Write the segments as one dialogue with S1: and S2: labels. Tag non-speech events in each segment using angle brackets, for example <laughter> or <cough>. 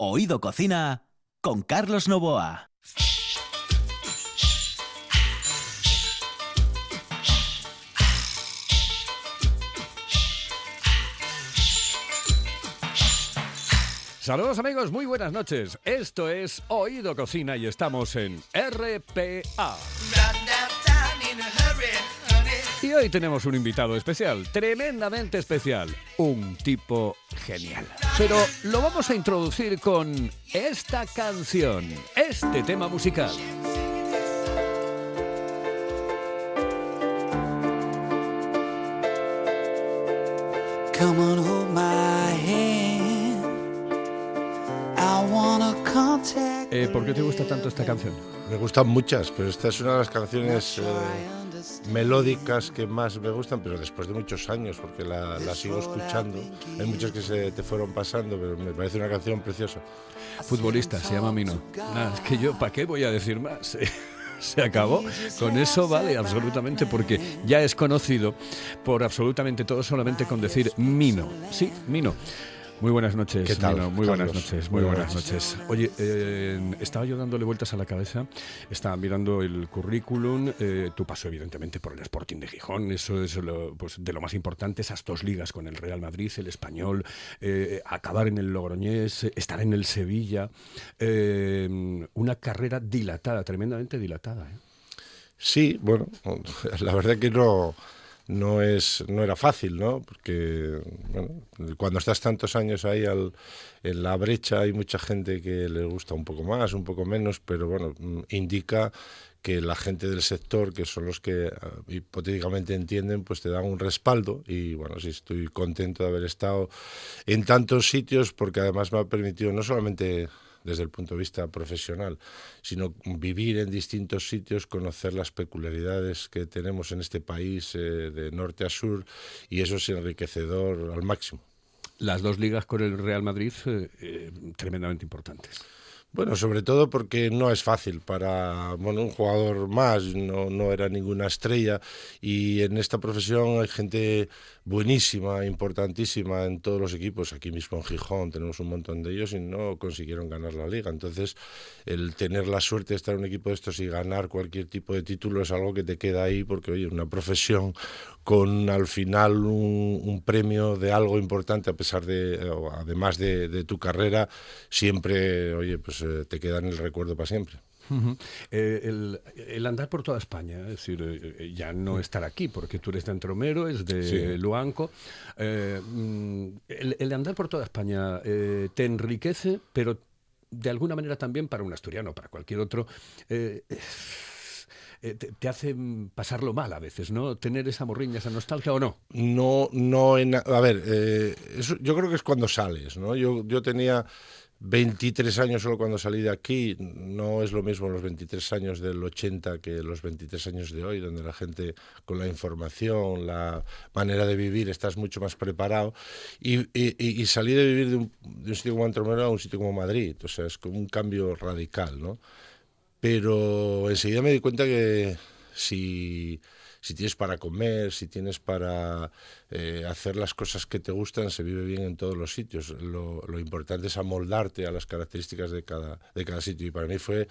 S1: Oído Cocina con Carlos Novoa.
S2: Saludos amigos, muy buenas noches. Esto es Oído Cocina y estamos en RPA. Y hoy tenemos un invitado especial, tremendamente especial, un tipo genial. Pero lo vamos a introducir con esta canción, este tema musical.
S3: Come on, hold my hand. I wanna contact.
S2: Eh, ¿Por qué te gusta tanto esta canción?
S4: Me gustan muchas, pero esta es una de las canciones eh, melódicas que más me gustan, pero después de muchos años, porque la, la sigo escuchando. Hay muchas que se te fueron pasando, pero me parece una canción preciosa.
S2: Futbolista, se llama Mino. Es que yo, ¿para qué voy a decir más? <laughs> se acabó. Con eso vale absolutamente porque ya es conocido por absolutamente todo solamente con decir Mino. Sí, Mino. Muy buenas noches,
S4: ¿Qué tal.
S2: Muy buenas
S4: Carlos?
S2: noches, muy
S4: Muy
S2: buenas
S4: buenas.
S2: noches. Oye, eh, estaba yo dándole vueltas a la cabeza, estaba mirando el currículum, eh, tu paso evidentemente por el Sporting de Gijón, eso es lo, pues, de lo más importante, esas dos ligas con el Real Madrid, el Español, eh, acabar en el Logroñés, estar en el Sevilla, eh, una carrera dilatada, tremendamente dilatada. ¿eh?
S4: Sí, bueno, la verdad que no, no, es, no era fácil, ¿no? Porque cuando estás tantos años ahí al- en la brecha hay mucha gente que le gusta un poco más, un poco menos, pero bueno, mm, indica que la gente del sector, que son los que ah, hipotéticamente entienden, pues te dan un respaldo y bueno, sí estoy contento de haber estado en tantos sitios porque además me ha permitido no solamente desde el punto de vista profesional, sino vivir en distintos sitios, conocer las peculiaridades que tenemos en este país eh, de norte a sur y eso es enriquecedor al máximo.
S2: Las dos ligas con el Real Madrid, eh, eh, tremendamente importantes.
S4: Bueno, sobre todo porque no es fácil para bueno, un jugador más, no, no era ninguna estrella y en esta profesión hay gente buenísima, importantísima en todos los equipos. Aquí mismo en Gijón tenemos un montón de ellos y no consiguieron ganar la liga. Entonces, el tener la suerte de estar en un equipo de estos y ganar cualquier tipo de título es algo que te queda ahí porque, oye, una profesión con al final un, premio de algo importante a pesar de, además de, de tu carrera, siempre, oye, pues eh, te queda en el recuerdo para siempre.
S2: Eh, el, el andar por toda España, es decir, eh, ya no estar aquí, porque tú eres de Antromero, es de
S4: Sí.
S2: Luanco. eh, mm, el, el andar por toda España te enriquece, pero de alguna manera también para un asturiano, para cualquier otro. te, te hace mm, pasarlo mal a veces, ¿no? Tener esa morriña, esa nostalgia o no.
S4: No, no en, a ver, eso, yo creo que es cuando sales, ¿no? Yo, yo tenía 23 años solo cuando salí de aquí, no es lo mismo los 23 años del 80 que los 23 años de hoy, donde la gente con la información, la manera de vivir, estás mucho más preparado. Y, y, y- salí de vivir de un, de un sitio como Antromero a un sitio como Madrid, o sea, es como un cambio radical, ¿no? pero enseguida me di cuenta que si, si tienes para comer, si tienes para eh, hacer las cosas que te gustan, se vive bien en todos los sitios. Lo, importante es amoldarte a las características de cada, de cada sitio. Y para mí fue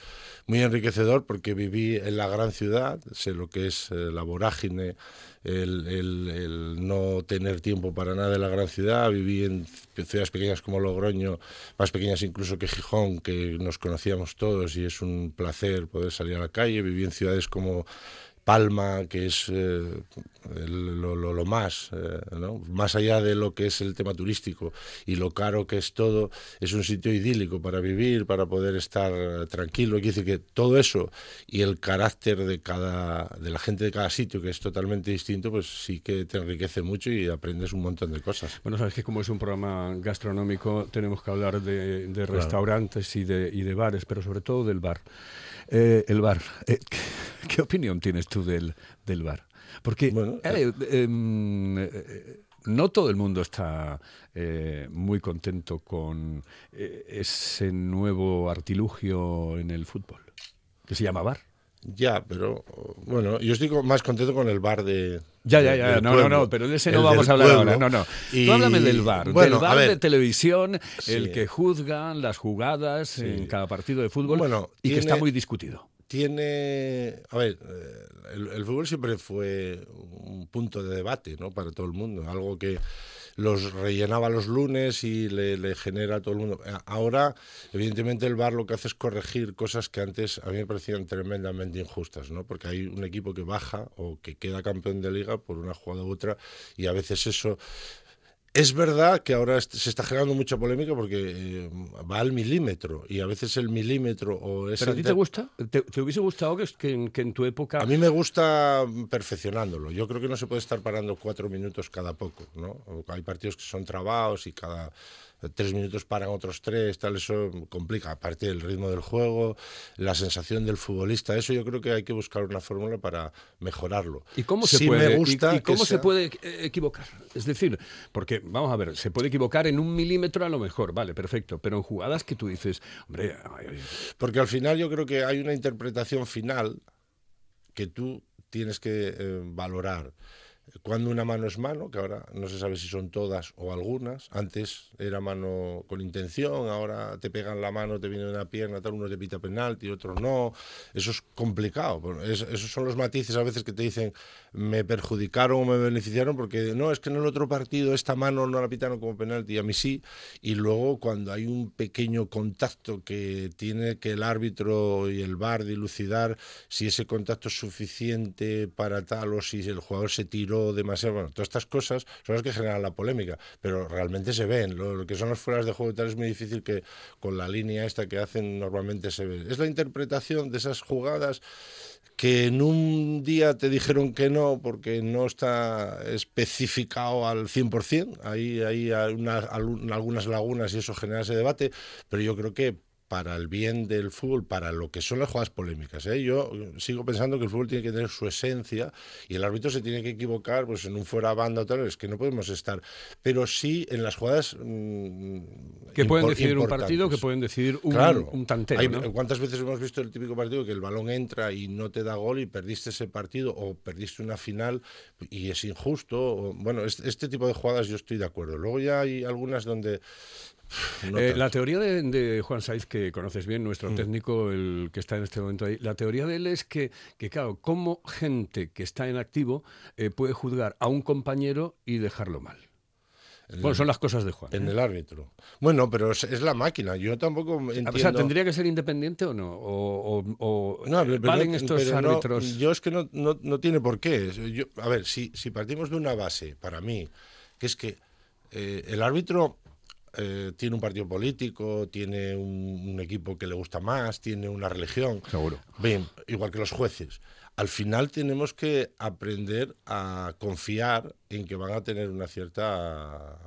S4: muy enriquecedor porque viví en la gran ciudad, sé lo que es eh, la vorágine, el, el- el no tener tiempo para nada en la gran ciudad. Viví en ciudades pequeñas como Logroño, más pequeñas incluso que Gijón, que nos conocíamos todos y es un placer poder salir a la calle. Viví en ciudades como Palma, que es eh, el- lo, lo- lo más, eh, ¿no? más allá de lo que es el tema turístico y lo caro que es todo, es un sitio idílico para vivir, para poder estar eh, tranquilo. Quiere decir que todo eso y el carácter de cada de la gente de cada sitio, que es totalmente distinto, pues sí que te enriquece mucho y aprendes un montón de cosas.
S2: Bueno, sabes que como es un programa gastronómico, tenemos que hablar de, de restaurantes y de, y de bares, pero sobre todo del bar. Eh, el bar. ¿qué, qué opinión tienes tú del, del bar? Porque
S4: Bueno,
S2: eh, em, eh, no todo el mundo está eh, muy contento con eh, ese nuevo artilugio en el fútbol, que se llama bar.
S4: Ya, pero bueno, yo estoy más contento con el bar de.
S2: Ya, ya, ya, no, no,
S4: pueblo.
S2: no, pero de ese no vamos a hablar
S4: pueblo.
S2: ahora, no, no.
S4: Y-
S2: Tú háblame del bar,
S4: bueno,
S2: del bar de televisión, el que juzga las jugadas
S4: Sí.
S2: en cada partido de fútbol
S4: Bueno,
S2: y que está muy discutido.
S4: Tiene. A ver, eh, el, fútbol siempre fue un punto de debate, ¿no? Para todo el mundo. Algo que los rellenaba los lunes y le, le genera a todo el mundo. Ahora, evidentemente, el VAR lo que hace es corregir cosas que antes a mí me parecían tremendamente injustas, ¿no? Porque hay un equipo que baja o que queda campeón de liga por una jugada u otra y a veces eso. Es verdad que ahora se está generando mucha polémica porque eh, va al milímetro y a veces el milímetro o esa
S2: ¿Pero a ti te gusta? ¿Te, te hubiese gustado que, que en- que en tu época...
S4: a mí me gusta perfeccionándolo. Yo creo que no se puede estar parando cuatro minutos cada poco, ¿no? Hay partidos que son trabados y cada tres minutos paran otros tres, tal, eso complica. Aparte del ritmo del juego, la sensación del futbolista, eso yo creo que hay que buscar una fórmula para mejorarlo.
S2: ¿Y cómo se
S4: Sí
S2: puede,
S4: me
S2: y-
S4: gusta
S2: y, cómo se
S4: sea-
S2: puede eh, equivocar? Es decir, porque, vamos a ver, se puede equivocar en un milímetro a lo mejor, vale, perfecto, pero en jugadas que tú dices, hombre,
S4: Porque al final yo creo que hay una interpretación final que tú tienes que eh, valorar. Cuando una mano es mano, que ahora no se sabe si son todas o algunas, antes era mano con intención, ahora te pegan la mano, te viene una pierna, tal, uno te pita penalti, otros no. Eso es complicado. Es- esos son los matices a veces que te dicen me perjudicaron o me beneficiaron porque no, es que en el otro partido esta mano no la pitaron como penalti a mí sí. Y luego cuando hay un pequeño contacto que tiene que el árbitro y el VAR dilucidar si ese contacto es suficiente para tal o si el jugador se tiró demasiado, bueno, todas estas cosas son las que generan la polémica, pero realmente se ven. Lo, que son las fueras de juego y tal es muy difícil que con la línea esta que hacen normalmente se ve. Es la interpretación de esas jugadas que en un día te dijeron que no porque no está especificado al 100%, ahí hay algunas lagunas y eso genera ese debate, pero yo creo que para el bien del fútbol, para lo que son las jugadas polémicas. ¿eh? Yo sigo pensando que el fútbol tiene que tener su esencia y el árbitro se tiene que equivocar pues en un fuera banda o tal, es que no podemos estar. Pero sí en las jugadas... mm,
S2: que pueden decidir un partido, que pueden decidir un,
S4: Claro.
S2: un tanteo,
S4: Hay-
S2: ¿no?
S4: ¿Cuántas veces hemos visto el típico partido que el balón entra y no te da gol y perdiste ese partido o perdiste una final y es injusto? o- bueno, este, este tipo de jugadas yo estoy de acuerdo. Luego ya hay algunas donde... no
S2: Eh, la teoría de, de Juan Saiz, que conoces bien,
S4: Mm.
S2: nuestro técnico, el que está en este momento ahí, la teoría de él es que, que claro, cómo gente que está en activo eh, puede juzgar a un compañero y dejarlo mal. Bueno, son las cosas de Juan.
S4: En
S2: ¿eh?
S4: el árbitro. Bueno, pero es, es la máquina. Yo tampoco entiendo...
S2: O sea, ¿tendría que ser independiente o no? ¿O, o- o
S4: No, pero-
S2: valen estos
S4: pero no,
S2: árbitros?
S4: yo es que no, no, no tiene por qué. Yo, a ver, si, si partimos de una base, para mí, que es que eh, el árbitro eh, tiene un partido político, tiene un, un equipo que le gusta más, tiene una religión.
S2: Seguro.
S4: Bien, igual que los jueces. Al final tenemos que aprender a confiar en que van a tener una cierta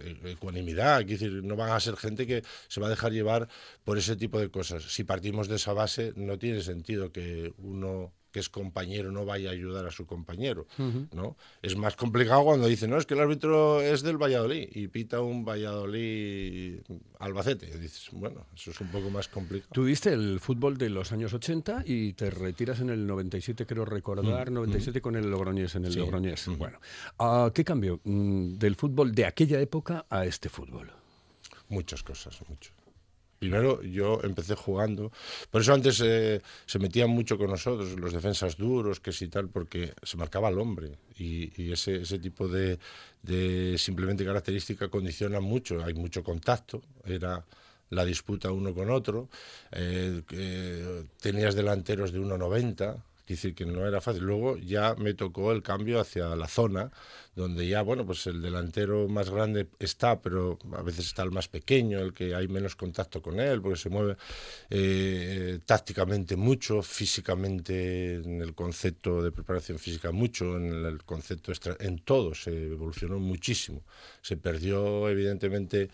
S4: eh, ecuanimidad, quiero decir, no van a ser gente que se va a dejar llevar por ese tipo de cosas. Si partimos de esa base, no tiene sentido que uno que es compañero no vaya a ayudar a su compañero, ¿no? Es más complicado cuando dicen, no, es que el árbitro es del Valladolid y pita un Valladolid Albacete. Y dices, bueno, eso es un poco más complicado.
S2: Tú viste el fútbol de los años 80 y te retiras en el 97, creo recordar, 97 con el Logroñés, en el
S4: Mm, Sí.
S2: Logroñés.
S4: Mm.
S2: Bueno, ah, ¿qué cambió mm, del fútbol de aquella época a este fútbol?
S4: Muchas cosas, mucho. Primero, yo empecé jugando. Por eso antes eh, se metían mucho con nosotros, los defensas duros, que sí tal, porque se marcaba al hombre. Y, ese, ese tipo de, de simplemente característica condiciona mucho. Hay mucho contacto. Era la disputa uno con otro. eh, tenías delanteros de 1,90. Quiere decir que no era fácil. Luego ya me tocó el cambio hacia la zona, donde ya, bueno, pues el delantero más grande está, pero a veces está el más pequeño, el que hay menos contacto con él, porque se mueve eh, tácticamente mucho, físicamente en el concepto de preparación física mucho, en el concepto extra, en todo se evolucionó muchísimo. Se perdió, evidentemente,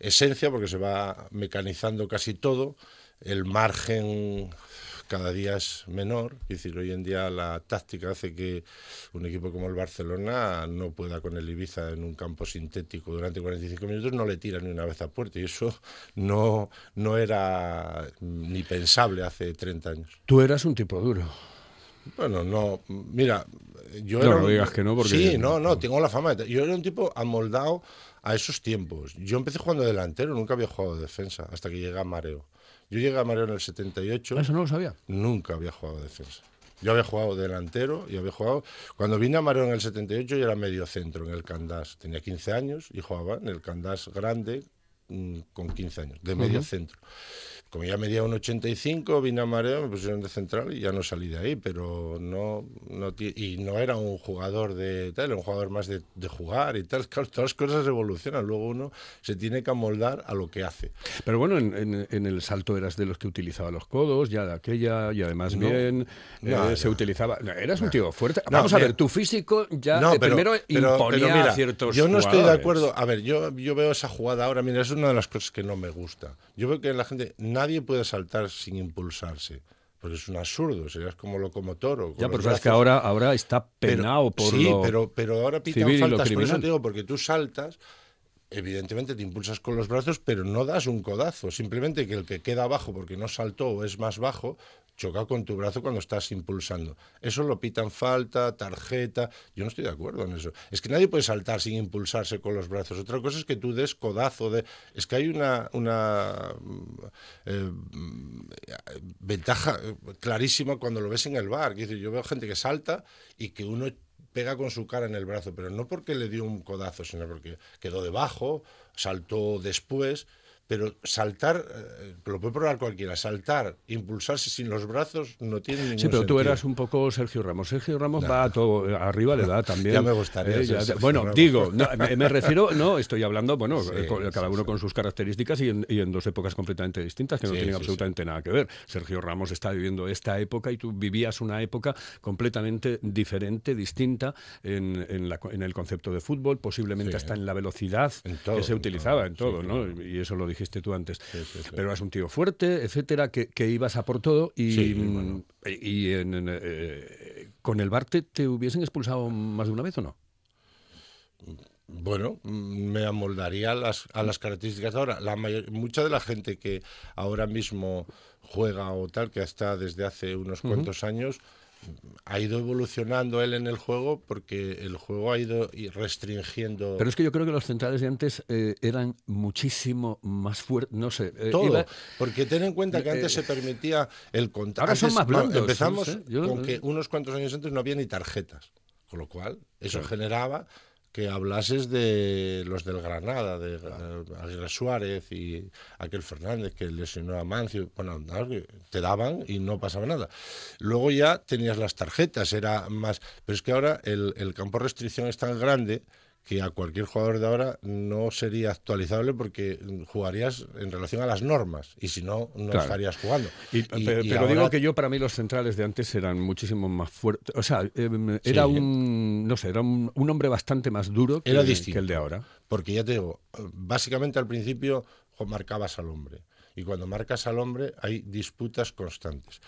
S4: esencia porque se va mecanizando casi todo. El margen cada día es menor. Es decir, hoy en día la táctica hace que un equipo como el Barcelona no pueda con el Ibiza en un campo sintético durante 45 minutos, no le tira ni una vez a puerta. Y eso no, no era ni pensable hace 30 años.
S2: Tú eras un tipo duro.
S4: Bueno, no, mira, yo
S2: No,
S4: era
S2: no digas que no, porque-
S4: Sí, no, no, tengo la fama. de- Yo era un tipo amoldado a esos tiempos. Yo empecé jugando delantero, nunca había jugado de defensa, hasta que llegué a Mareo. Yo llegué a Mareo en el 78,
S2: Eso no lo sabía.
S4: nunca había jugado de defensa. Yo había jugado delantero y había jugado... Cuando vine a Mareo en el 78 yo era medio centro en el Candás. Tenía 15 años y jugaba en el Candás grande mm, con 15 años, de medio centro. Como ya medía un 85, vine a Mareo, me pusieron de central y ya no salí de ahí, pero no, no y no era un jugador de tal, era un jugador más de, de jugar y tal. Claro, todas las cosas evolucionan, luego uno se tiene que amoldar a lo que hace.
S2: Pero bueno, en, en- en el salto eras de los que utilizaba los codos, ya de aquella, y además
S4: No.
S2: bien,
S4: No,
S2: eh, se utilizaba... eras un tío fuerte. Vamos a ver, tu físico ya
S4: pero-
S2: primero
S4: pero-
S2: imponía
S4: pero mira,
S2: ciertos
S4: Yo no estoy de acuerdo. A ver, yo, yo veo esa jugada ahora. Mira, es una de las cosas que no me gusta. Yo veo que la gente, nadie puede saltar sin impulsarse. Porque es un absurdo, serías como locomotor o con
S2: Ya, pero sabes que ahora, ahora está
S4: Pero-
S2: penado por
S4: sí,
S2: lo...
S4: pero, pero ahora pitan faltas. Por eso te digo, porque tú saltas, evidentemente te impulsas con los brazos, pero no das un codazo. Simplemente que el que queda abajo porque no saltó o es más bajo, choca con tu brazo cuando estás impulsando. Eso lo pitan falta, tarjeta. Yo no estoy de acuerdo en eso. Es que nadie puede saltar sin impulsarse con los brazos. Otra cosa es que tú des codazo. De... Es que hay una, mm, eh, mm, ventaja eh, clarísima cuando lo ves en el bar. Yo veo gente que salta y que uno pega con su cara en el brazo, pero no porque le dio un codazo, sino porque quedó debajo, saltó después. Pero saltar, eh, lo puede probar cualquiera, saltar, impulsarse sin los brazos no tiene ningún
S2: Sí, pero tú eras un poco Sergio Ramos. Sergio Ramos va a todo, arriba le da también. <laughs>
S4: Ya me gustaría
S2: Eh, ya- bueno,
S4: Ramos.
S2: digo, no, me, me refiero, no, estoy hablando, bueno, <laughs>
S4: Sí,
S2: eh, cada uno
S4: sí.
S2: con sus características y en, y en dos épocas completamente distintas que no tienen absolutamente nada que ver. Sergio Ramos está viviendo esta época y tú vivías una época completamente diferente, distinta en, en la- en el concepto de fútbol, posiblemente hasta en la velocidad
S4: todo,
S2: que se utilizaba, en todo, ¿no? Y eso lo dijiste tú antes.
S4: Sí, sí, sí.
S2: Pero es un tío fuerte, etcétera, que, que ibas a por todo y,
S4: Sí,
S2: mm,
S4: bueno.
S2: y en- en, eh, con el bar te, te hubiesen expulsado más de una vez o no?
S4: Bueno, me amoldaría a las, a las características de ahora. La mayor- mucha de la gente que ahora mismo juega o tal, que está desde hace unos cuantos años, ha ido evolucionando él en el juego porque el juego ha ido restringiendo
S2: Pero es que yo creo que los centrales de antes eh, eran muchísimo más fuertes, no sé. eh,
S4: todo.
S2: iba-
S4: Porque ten en cuenta que
S2: Eh,
S4: antes se permitía el contacto.
S2: ahora son más blandos,
S4: Empezamos
S2: yo-
S4: con que unos cuantos años antes no había ni tarjetas. Con lo cual, eso
S2: Claro.
S4: generaba que hablases de los del Granada, de eh, Aguirre Suárez y aquel Fernández que lesionó a Mancio. Bueno, te daban y no pasaba nada. Luego ya tenías las tarjetas, era más. Pero es que ahora el, el campo de restricción es tan grande que a cualquier jugador de ahora no sería actualizable porque jugarías en relación a las normas y si no, no
S2: Claro.
S4: estarías jugando.
S2: y-
S4: Y-
S2: pero
S4: y
S2: pero
S4: ahora-
S2: digo que yo, para mí, los centrales de antes eran muchísimo más fuertes. O sea, eh, era
S4: Sí.
S2: un, no sé, era un, un hombre bastante más duro que,
S4: Era
S2: que
S4: distinto.
S2: el de ahora.
S4: Porque ya te digo, básicamente al principio marcabas al hombre. Y cuando marcas al hombre hay disputas constantes.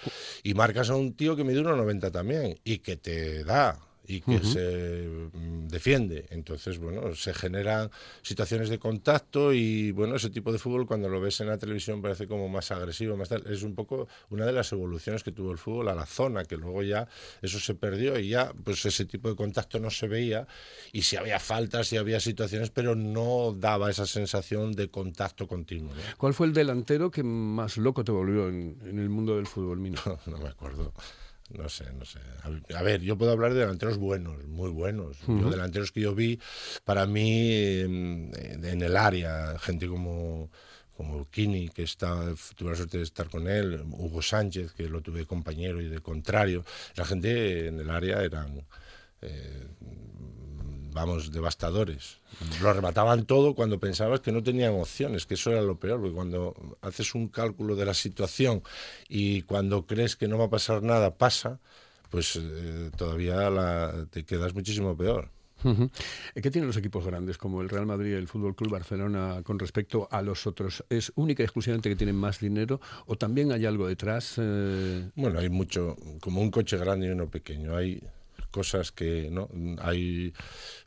S4: Y marcas a un tío que mide 1,90 también y que te da y que se mm, defiende. Entonces, bueno, se generan situaciones de contacto y, bueno, ese tipo de fútbol cuando lo ves en la televisión parece como más agresivo, más tal. Es un poco una de las evoluciones que tuvo el fútbol a la zona, que luego ya eso se perdió y ya, pues ese tipo de contacto no se veía y si había faltas, si había situaciones, pero no daba esa sensación de contacto continuo. ¿no?
S2: ¿Cuál fue el delantero que más loco te volvió en, en el mundo del fútbol, Mino? <laughs>
S4: no me acuerdo. No sé, no sé. A ver, yo puedo hablar de delanteros buenos, muy buenos. Yo, delanteros que yo vi, para mí, en, en el área, gente como como Kini, que está, tuve la suerte de estar con él, Hugo Sánchez, que lo tuve de compañero y de contrario. La gente en el área eran, eh, vamos, devastadores. Lo remataban todo cuando pensabas que no tenían opciones, que eso era lo peor, porque cuando haces un cálculo de la situación y cuando crees que no va a pasar nada, pasa, pues eh, todavía la- te quedas muchísimo peor.
S2: Ujú. ¿Qué tienen los equipos grandes como el Real Madrid y el Fútbol Club Barcelona con respecto a los otros? ¿Es única y exclusivamente que tienen más dinero o también hay algo detrás? eh,
S4: Bueno, hay mucho, como un coche grande y uno pequeño. Hay cosas que, ¿no? Hay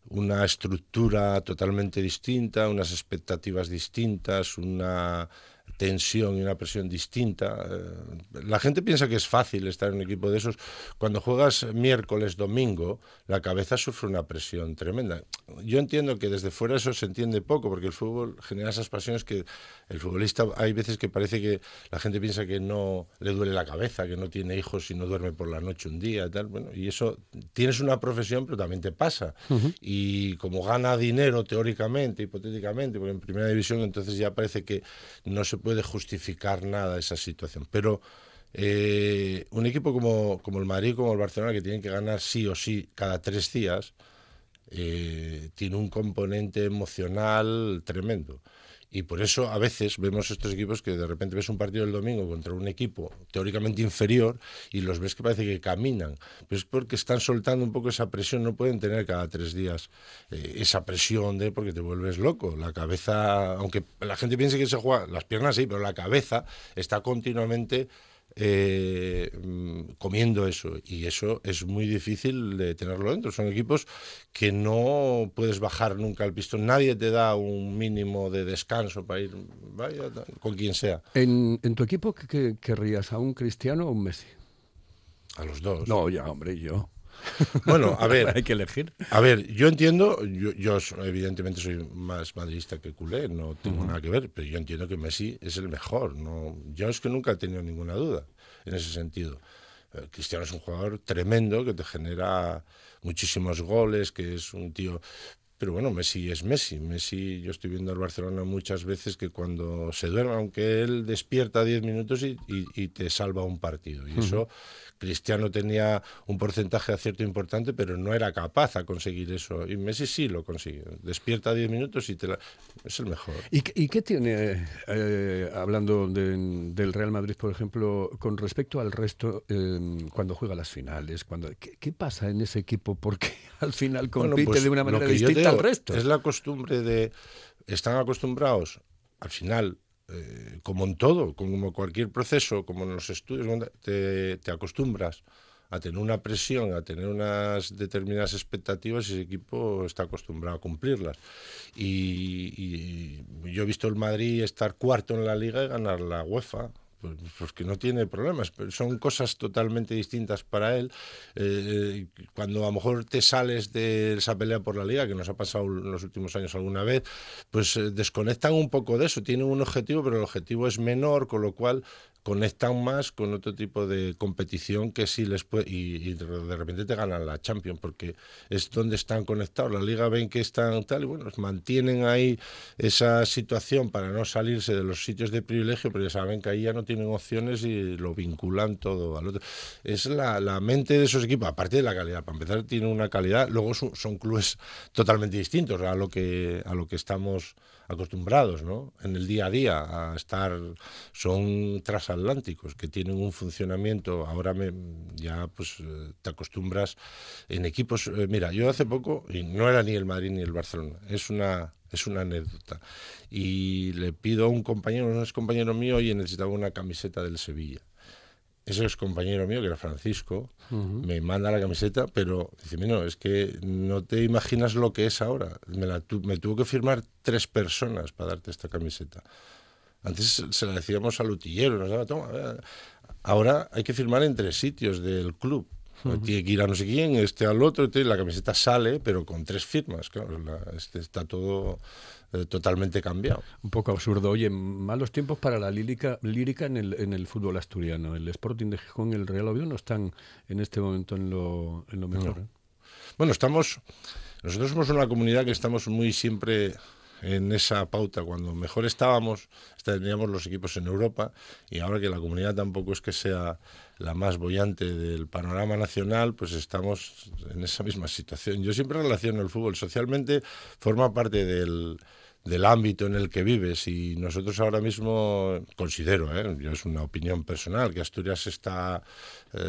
S4: una estructura totalmente distinta, unas expectativas distintas, una tensión y una presión distinta. Eh, La gente piensa que es fácil estar en un equipo de esos. Cuando juegas miércoles, domingo, la cabeza sufre una presión tremenda. Yo entiendo que desde fuera eso se entiende poco, porque el fútbol genera esas pasiones que el futbolista hay veces que parece que la gente piensa que no le duele la cabeza, que no tiene hijos y no duerme por la noche un día y tal. Bueno, y eso tienes una profesión, pero también te pasa. Y como gana dinero teóricamente, hipotéticamente, porque en primera división entonces ya parece que no se puede justificar nada esa situación. Pero eh, un equipo como, como el Madrid, como el Barcelona, que tienen que ganar sí o sí cada tres días, eh, tiene un componente emocional tremendo. Y por eso a veces vemos estos equipos que de repente ves un partido el domingo contra un equipo teóricamente inferior y los ves que parece que caminan. Pero es porque están soltando un poco esa presión, no pueden tener cada tres días eh, esa presión de porque te vuelves loco. La cabeza, aunque la gente piense que se juega, las piernas sí, pero la cabeza está continuamente eh, mm, comiendo eso y eso es muy difícil de tenerlo dentro. Son equipos que no puedes bajar nunca el pistón. Nadie te da un mínimo de descanso para ir vaya, con quien sea.
S2: ¿En, en tu equipo qué, qué querrías? ¿A un Cristiano o un Messi?
S4: A los dos.
S2: No, ya, hombre, yo. <laughs>
S4: Bueno, a ver,
S2: Hay que elegir.
S4: A ver, yo entiendo, yo, evidentemente soy más madridista que culé, no tengo nada que ver, pero yo entiendo que Messi es el mejor. No, yo es que nunca he tenido ninguna duda en ese sentido. Eh, Cristiano es un jugador tremendo que te genera muchísimos goles, que es un tío. Pero bueno, Messi es Messi. Messi, yo estoy viendo al Barcelona muchas veces que cuando se duerme, aunque él despierta 10 minutos y, y- y te salva un partido. Y eso, Cristiano tenía un porcentaje de acierto importante, pero no era capaz a conseguir eso. Y Messi sí lo consigue. Despierta 10 minutos y te la... es el mejor.
S2: ¿Y, qué- y qué tiene, eh, hablando de- del Real Madrid, por ejemplo, con respecto al resto, eh, cuando juega las finales? Cuando, ¿qué, qué pasa en ese equipo? Porque <laughs> al final
S4: Bueno,
S2: compite
S4: pues,
S2: de una manera distinta al resto.
S4: Es la costumbre de. Están acostumbrados, al final, eh, como en todo, como cualquier proceso, como en los estudios, te, te acostumbras a tener una presión, a tener unas determinadas expectativas y ese equipo está acostumbrado a cumplirlas. Y, y yo he visto el Madrid estar cuarto en la liga y ganar la UEFA. Pues, que no tiene problemas, pero son cosas totalmente distintas para él. Eh, cuando a lo mejor te sales de esa pelea por la liga, que nos ha pasado en los últimos años alguna vez, pues eh, desconectan un poco de eso. Tienen un objetivo, pero el objetivo es menor, con lo cual conectan más con otro tipo de competición que sí les puede y, y de repente te ganan la Champions porque es donde están conectados. La Liga ven que están tal y bueno mantienen ahí esa situación para no salirse de los sitios de privilegio pero ya saben que ahí ya no tienen opciones y lo vinculan todo al otro. Es la, la mente de esos equipos aparte de la calidad. Para empezar tienen una calidad luego son, son clubes totalmente distintos a lo que a lo que estamos acostumbrados ¿no? en el día a día a estar son transatlánticos que tienen un funcionamiento ahora me, ya pues eh, te acostumbras en equipos eh, mira yo hace poco y no era ni el Madrid ni el Barcelona es una es una anécdota y le pido a un compañero un ex compañero mío oye necesitaba una camiseta del Sevilla ese ex compañero mío, que era Francisco, me manda la camiseta, pero dice, no, es que no te imaginas lo que es ahora. Me, la tu- me tuvo que firmar tres personas para darte esta camiseta. Antes se la decíamos al utillero, nos daba, toma, eh". ahora hay que firmar en tres sitios del club. Tiene que ir a no sé quién, este al otro, este, la camiseta sale, pero con tres firmas. Claro, la- este está todo eh, totalmente cambiado.
S2: Un poco absurdo. Oye, malos tiempos para la lírica, lírica en, el, en el fútbol asturiano. El Sporting de Gijón y el Real Oviedo no están en este momento en lo, en lo mejor. ¿eh?
S4: Bueno, estamos. Nosotros somos una comunidad que estamos muy siempre en esa pauta. Cuando mejor estábamos, teníamos los equipos en Europa y ahora que la comunidad tampoco es que sea la más bollante del panorama nacional, pues estamos en esa misma situación. Yo siempre relaciono el fútbol socialmente, forma parte del, ámbito en el que vives. Y nosotros ahora mismo considero, ¿eh? yo es una opinión personal, que Asturias está eh,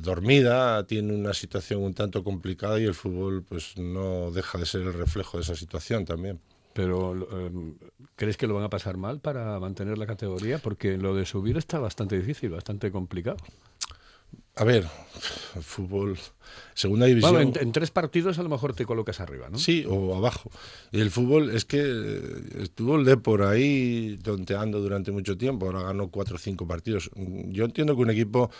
S4: dormida, tiene una situación un tanto complicada y el fútbol pues no deja de ser el reflejo de esa situación también.
S2: Pero em, ¿crees que lo van a pasar mal para mantener la categoría? Porque lo de subir está bastante difícil, bastante complicado.
S4: A ver, el fútbol, segunda división.
S2: Bueno, en, en tres partidos a lo mejor te colocas arriba, ¿no?
S4: Sí, o abajo. Y el fútbol es que eh, estuvo el por ahí tonteando durante mucho tiempo, ahora ganó cuatro o cinco partidos. Yo entiendo que un equipo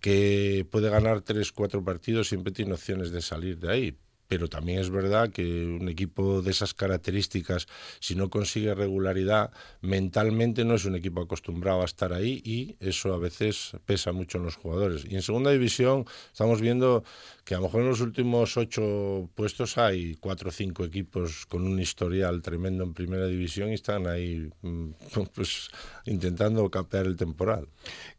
S4: que puede ganar tres, cuatro partidos siempre tiene opciones de salir de ahí, pero también es verdad que un equipo de esas características, si no consigue regularidad, mentalmente no es un equipo acostumbrado a estar ahí y eso a veces pesa mucho en los jugadores. Y en segunda división estamos viendo que a lo mejor en los últimos ocho puestos hay cuatro o cinco equipos con un historial tremendo en primera división y están ahí mm, <laughs> pues, intentando campear el temporal.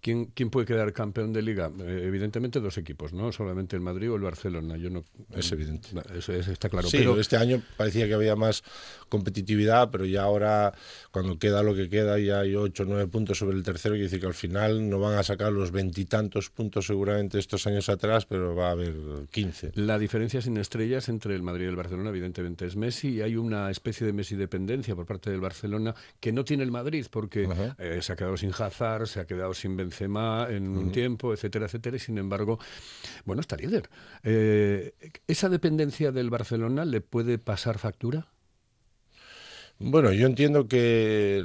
S2: ¿Quién, ¿Quién puede quedar campeón de liga? Eh, evidentemente dos equipos, ¿no? Solamente el Madrid o el Barcelona. Yo no,
S4: es evidente.
S2: Eso es, está claro.
S4: Sí,
S2: pero
S4: este año parecía que había más competitividad, pero ya ahora, cuando queda lo que queda, ya hay 8 o 9 puntos sobre el tercero, quiere decir que al final no van a sacar los veintitantos puntos seguramente estos años atrás, pero va a haber 15.
S2: La diferencia sin estrellas entre el Madrid y el Barcelona, evidentemente, es Messi, y hay una especie de Messi dependencia por parte del Barcelona que no tiene el Madrid, porque eh, se ha quedado sin Hazard, se ha quedado sin Benzema en un tiempo, etcétera, etcétera, y sin embargo, bueno, está líder. Eh, esa dependencia del Barcelona le puede pasar factura.
S4: Bueno, yo entiendo que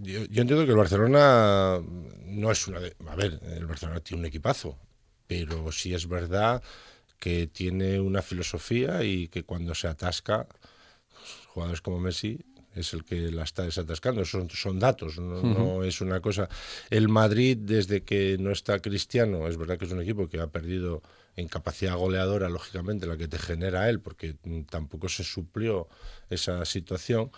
S4: yo, yo, entiendo que el Barcelona no es una de, a ver, el Barcelona tiene un equipazo, pero sí es verdad que tiene una filosofía y que cuando se atasca jugadores como Messi es el que la está desatascando, son, son datos, no, uh -huh. no, es una cosa. El Madrid, desde que no está Cristiano, es verdad que es un equipo que ha perdido en capacidad goleadora, lógicamente, la que te genera él, porque tampoco se suplió esa situación.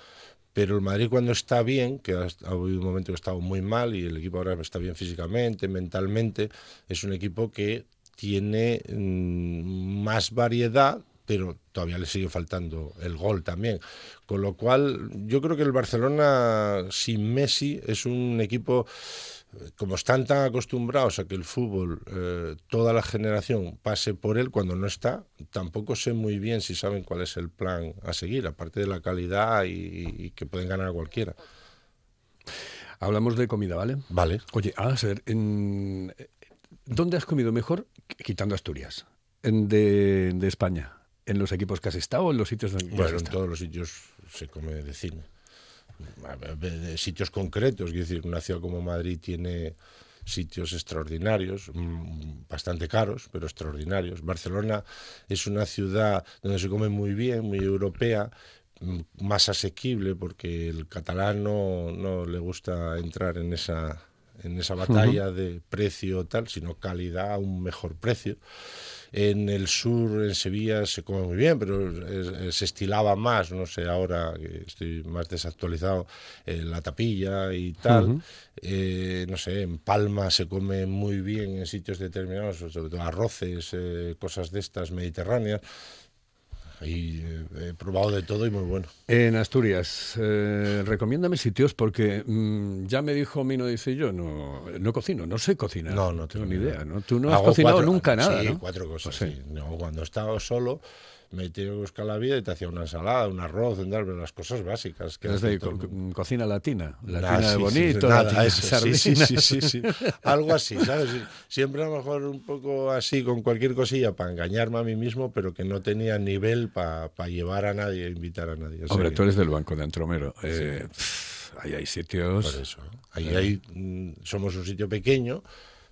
S4: Pero el Madrid cuando está bien, que ha, ha habido un momento que ha estado muy mal y el equipo ahora está bien físicamente, mentalmente, es un equipo que tiene mmm, más variedad, pero todavía le sigue faltando el gol también. Con lo cual, yo creo que el Barcelona sin Messi es un equipo como están tan acostumbrados a que el fútbol, eh, toda la generación pase por él cuando no está, tampoco sé muy bien si saben cuál es el plan a seguir, aparte de la calidad y, y que pueden ganar a cualquiera.
S2: Hablamos de comida, ¿vale?
S4: Vale.
S2: Oye, a en... ¿dónde has comido mejor, quitando Asturias, en de, de, España? ¿En los equipos que has estado en los sitios donde
S4: bueno,
S2: has
S4: en todos los sitios se come de cine de sitios concretos, es decir, una ciudad como Madrid tiene sitios extraordinarios, mm, bastante caros, pero extraordinarios. Barcelona es una ciudad donde se come muy bien, muy europea, mm, más asequible porque el catalán no, no le gusta entrar en esa en esa batalla uh -huh. de precio tal, sino calidad a un mejor precio. En el sur, en Sevilla, se come muy bien, pero es, se estilaba más, no sé, ahora que estoy más desactualizado, eh, la tapilla y tal. Uh -huh. eh, no sé, en Palma se come muy bien en sitios determinados, sobre todo arroces, eh, cosas de estas mediterráneas. Y he probado de todo y muy bueno.
S2: En Asturias, eh, recomiéndame sitios porque mmm, ya me dijo Mino, dice yo, no, no cocino, no sé cocinar.
S4: No, no
S2: tengo ni idea. ¿no? Tú no has cocinado
S4: cuatro,
S2: nunca nada.
S4: Sí, cuatro cosas.
S2: Pues
S4: sí. No, cuando estaba solo me he tenido que buscar la vida y te hacía una ensalada, un arroz, darme las cosas básicas. Que
S2: es de co cocina latina, latina nah, de
S4: sí,
S2: bonito,
S4: sí,
S2: latina
S4: eso, sí, <laughs> algo así, ¿sabes? Siempre a lo mejor un poco así con cualquier cosilla para engañarme a mí mismo, pero que no tenía nivel para pa llevar a nadie, invitar a nadie. O sea,
S2: Hombre, tú eres del Banco de Antromero. Eh, ahí hay sitios...
S4: Por eso, ahí eh. hay, mm, somos un sitio pequeño,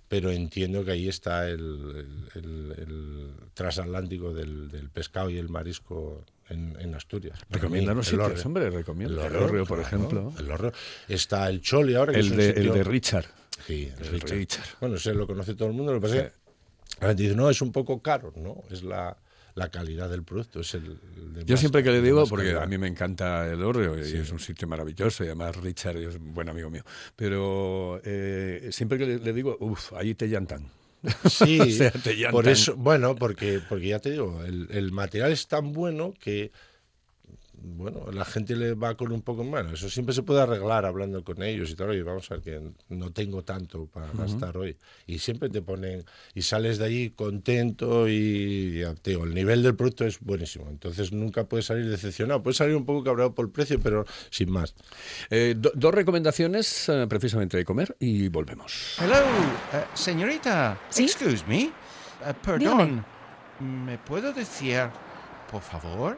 S4: pero entiendo que ahí está el, el, el transatlántico del, del, pescado y el marisco en, en Asturias.
S2: Recomiéndanos sitios, orre. hombre, recomienda. El Orrio, por ejemplo.
S4: El Orrio. Está el Choli ahora. Que
S2: el,
S4: es un
S2: de,
S4: sitio...
S2: el de Richard.
S4: Sí,
S2: el
S4: Richard.
S2: Richard.
S4: Bueno, ese lo conoce todo el mundo, lo que pasa sí. es que la gente dice, no, es un poco caro, no, es la la calidad del producto. Es el,
S2: el Yo siempre que le digo, porque calidad. a mí me encanta el Orrio y sí. es un sitio maravilloso y además Richard es un buen amigo mío, pero eh, siempre que le, le digo, uff, ahí te llantan. <laughs>
S4: Sí, o sea, te por eso, bueno, porque, porque ya te digo, el, el, material es tan bueno que bueno, la gente le va con un poco, bueno, eso siempre se puede arreglar hablando con ellos y tal, oye, vamos a ver que no tengo tanto para gastar hoy. Y siempre te ponen, y sales de allí contento y, ya te digo, el nivel del producto es buenísimo. Entonces nunca puedes salir decepcionado. Puedes salir un poco cabreado por el precio, pero sin más.
S2: Eh, do- dos recomendaciones eh, precisamente de comer y volvemos.
S5: Hello, eh, señorita.
S6: ¿Sí?
S5: Excuse me. Eh, perdón. ¿Me puedo decir, por favor,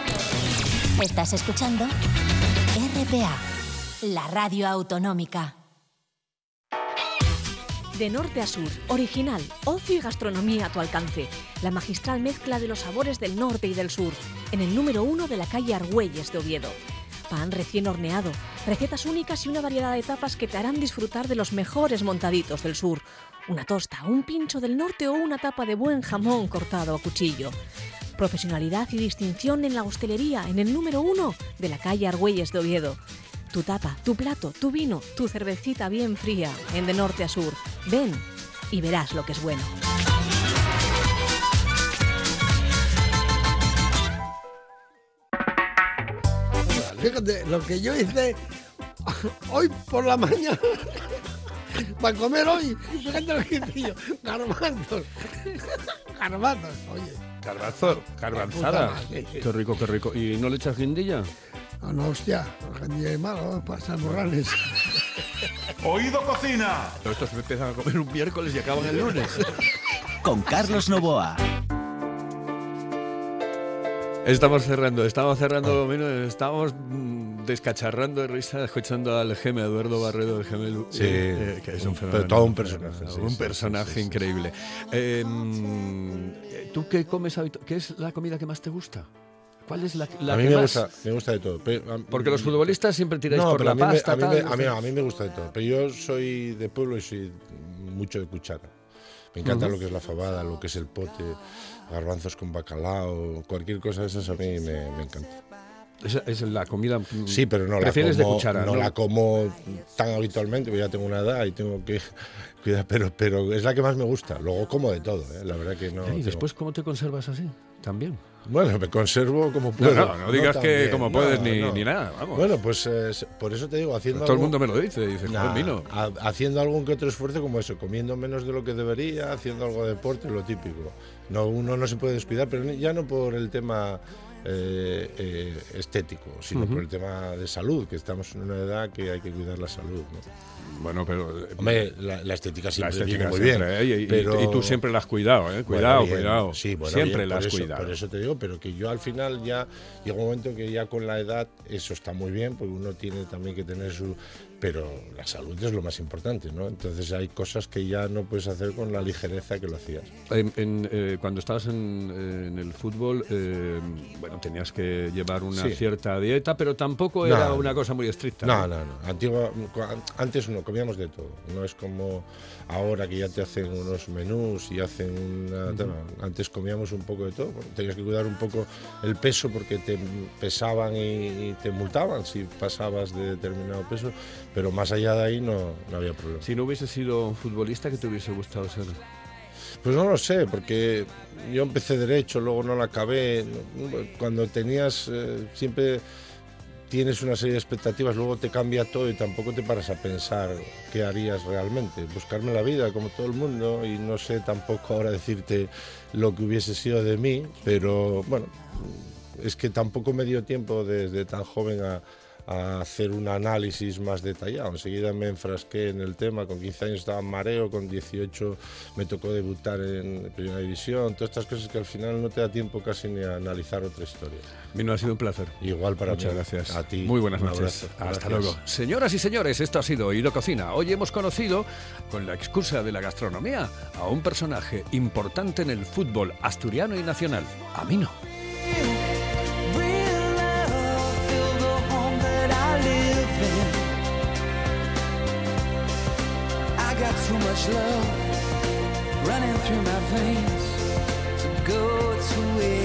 S7: Estás escuchando RPA, la radio autonómica.
S6: De norte a sur, original, ocio y gastronomía a tu alcance. La magistral mezcla de los sabores del norte y del sur, en el número uno de la calle Argüelles de Oviedo. Pan recién horneado, recetas únicas y una variedad de tapas que te harán disfrutar de los mejores montaditos del sur. Una tosta, un pincho del norte o una tapa de buen jamón cortado a cuchillo. Profesionalidad y distinción en la hostelería, en el número uno de la calle Argüelles de Oviedo. Tu tapa, tu plato, tu vino, tu cervecita bien fría, en de norte a sur. Ven y verás lo que es bueno.
S8: Fíjate, lo que yo hice hoy por la mañana para comer hoy, fíjate lo que hice yo, garbanzos, garbanzos, oye.
S2: Garbanzo, garbanzada.
S8: puta madre.
S2: Qué rico, qué rico. ¿Y no le echas guindilla?
S8: No, no, hostia, de malo, para morrales.
S9: Oído Cocina.
S2: Pero estos empiezan a comer un miércoles y acaban el lunes.
S1: Con Carlos Novoa.
S2: Estamos cerrando, estamos cerrando, mira, estamos mm, descacharrando de risa escuchando al geme Eduardo Barredo, el gemelo.
S4: Sí,
S2: eh, que es un
S4: un-
S2: fenómeno.
S4: todo un personaje, sí,
S2: un personaje
S4: sí,
S2: increíble. Eh, mm, ¿Tú qué comes? ¿Qué es la comida que más te gusta? ¿Cuál es la, la
S4: a mí
S2: que
S4: me
S2: más?
S4: gusta, me gusta de todo. pero, a-
S2: Porque los futbolistas siempre tiráis
S4: No,
S2: por la
S4: a mí, me-
S2: pasta.
S4: a, mí
S2: tal,
S4: me, a, mí, a mí me gusta de todo. Pero yo soy de pueblo y soy mucho de cuchara. Me encanta
S2: Ujú.
S4: lo que es la fabada, lo que es el pote, garbanzos con bacalao, cualquier cosa de esas a mí me, me encanta.
S2: Esa es la comida.
S4: Sí, pero no la
S2: Prefieres
S4: como,
S2: de cuchara, ¿no?
S4: la como tan habitualmente, porque ya tengo una edad y tengo que <laughs> cuidar, pero, pero es la que más me gusta. Luego como de todo, ¿eh? la verdad que no.
S2: ¿Y
S4: tengo-
S2: después cómo te conservas así? También.
S4: Bueno, me conservo como
S2: No,
S4: puedo.
S2: no, no digas
S4: tan
S2: que
S4: bien,
S2: como
S4: no,
S2: puedes ni,
S4: no.
S2: ni nada. Vamos.
S4: Bueno, pues eh, por eso te digo, haciendo
S2: Todo el mundo me lo dice. Dice,
S4: Nah,
S2: vino.
S4: ha- haciendo algún que otro esfuerzo como eso, comiendo menos de lo que debería, haciendo algo de deporte, lo típico. No, uno no se puede descuidar, pero ya no por el tema eh, eh, estético, sino por el tema de salud, que estamos en una edad que hay que cuidar la salud. ¿no?
S2: Bueno, pero.
S4: Hombre, la, la estética
S2: La
S4: siempre
S2: estética
S4: viene muy
S2: siempre,
S4: bien.
S2: ¿eh? Y, y-
S4: pero...
S2: y tú siempre la has cuidado, ¿eh? Cuidado, cuidado.
S4: Sí, bueno,
S2: siempre
S4: bien,
S2: la has
S4: eso,
S2: cuidado.
S4: Por eso te digo, pero que yo al final ya llega un momento que ya con la edad eso está muy bien, porque uno tiene también que tener su... Pero la salud es lo más importante, ¿no? Entonces hay cosas que ya no puedes hacer con la ligereza que lo hacías.
S2: En- en, eh, cuando estabas en, en el fútbol, eh, bueno, tenías que llevar una
S4: Sí.
S2: cierta dieta, pero tampoco
S4: No,
S2: era una cosa muy estricta.
S4: No, no, no. Antigua, antes no, comíamos de todo. No es como ahora que ya te hacen unos menús y hacen una... Antes comíamos un poco de todo. Tenías que cuidar un poco el peso porque te pesaban y, y te multaban si pasabas de determinado peso, pero más allá de ahí no, no había problema.
S2: Si no hubiese sido un futbolista, ¿qué te hubiese gustado ser?
S4: Pues no lo sé, porque yo empecé derecho, luego no la acabé. Cuando tenías eh, siempre tienes una serie de expectativas, luego te cambia todo y tampoco te paras a pensar qué harías realmente. Buscarme la vida como todo el mundo y no sé tampoco ahora decirte lo que hubiese sido de mí, pero bueno, es que tampoco me dio tiempo desde tan joven a, a hacer un análisis más detallado. Enseguida me enfrasqué en el tema, con 15 años estaba en mareo, con 18 me tocó debutar en Primera División, todas estas cosas que al final no te da tiempo casi ni a analizar otra historia.
S2: Vino, ha sido un placer.
S4: Igual para
S2: Muchas
S4: mí.
S2: gracias.
S4: A ti.
S2: Muy buenas noches. Hasta
S4: Gracias.
S2: luego. Señoras y señores, esto ha sido Oído Cocina. Hoy hemos conocido, con la excusa de la gastronomía, a un personaje importante en el fútbol asturiano y nacional, Amino.
S3: Real love much love running through my veins to go to waste.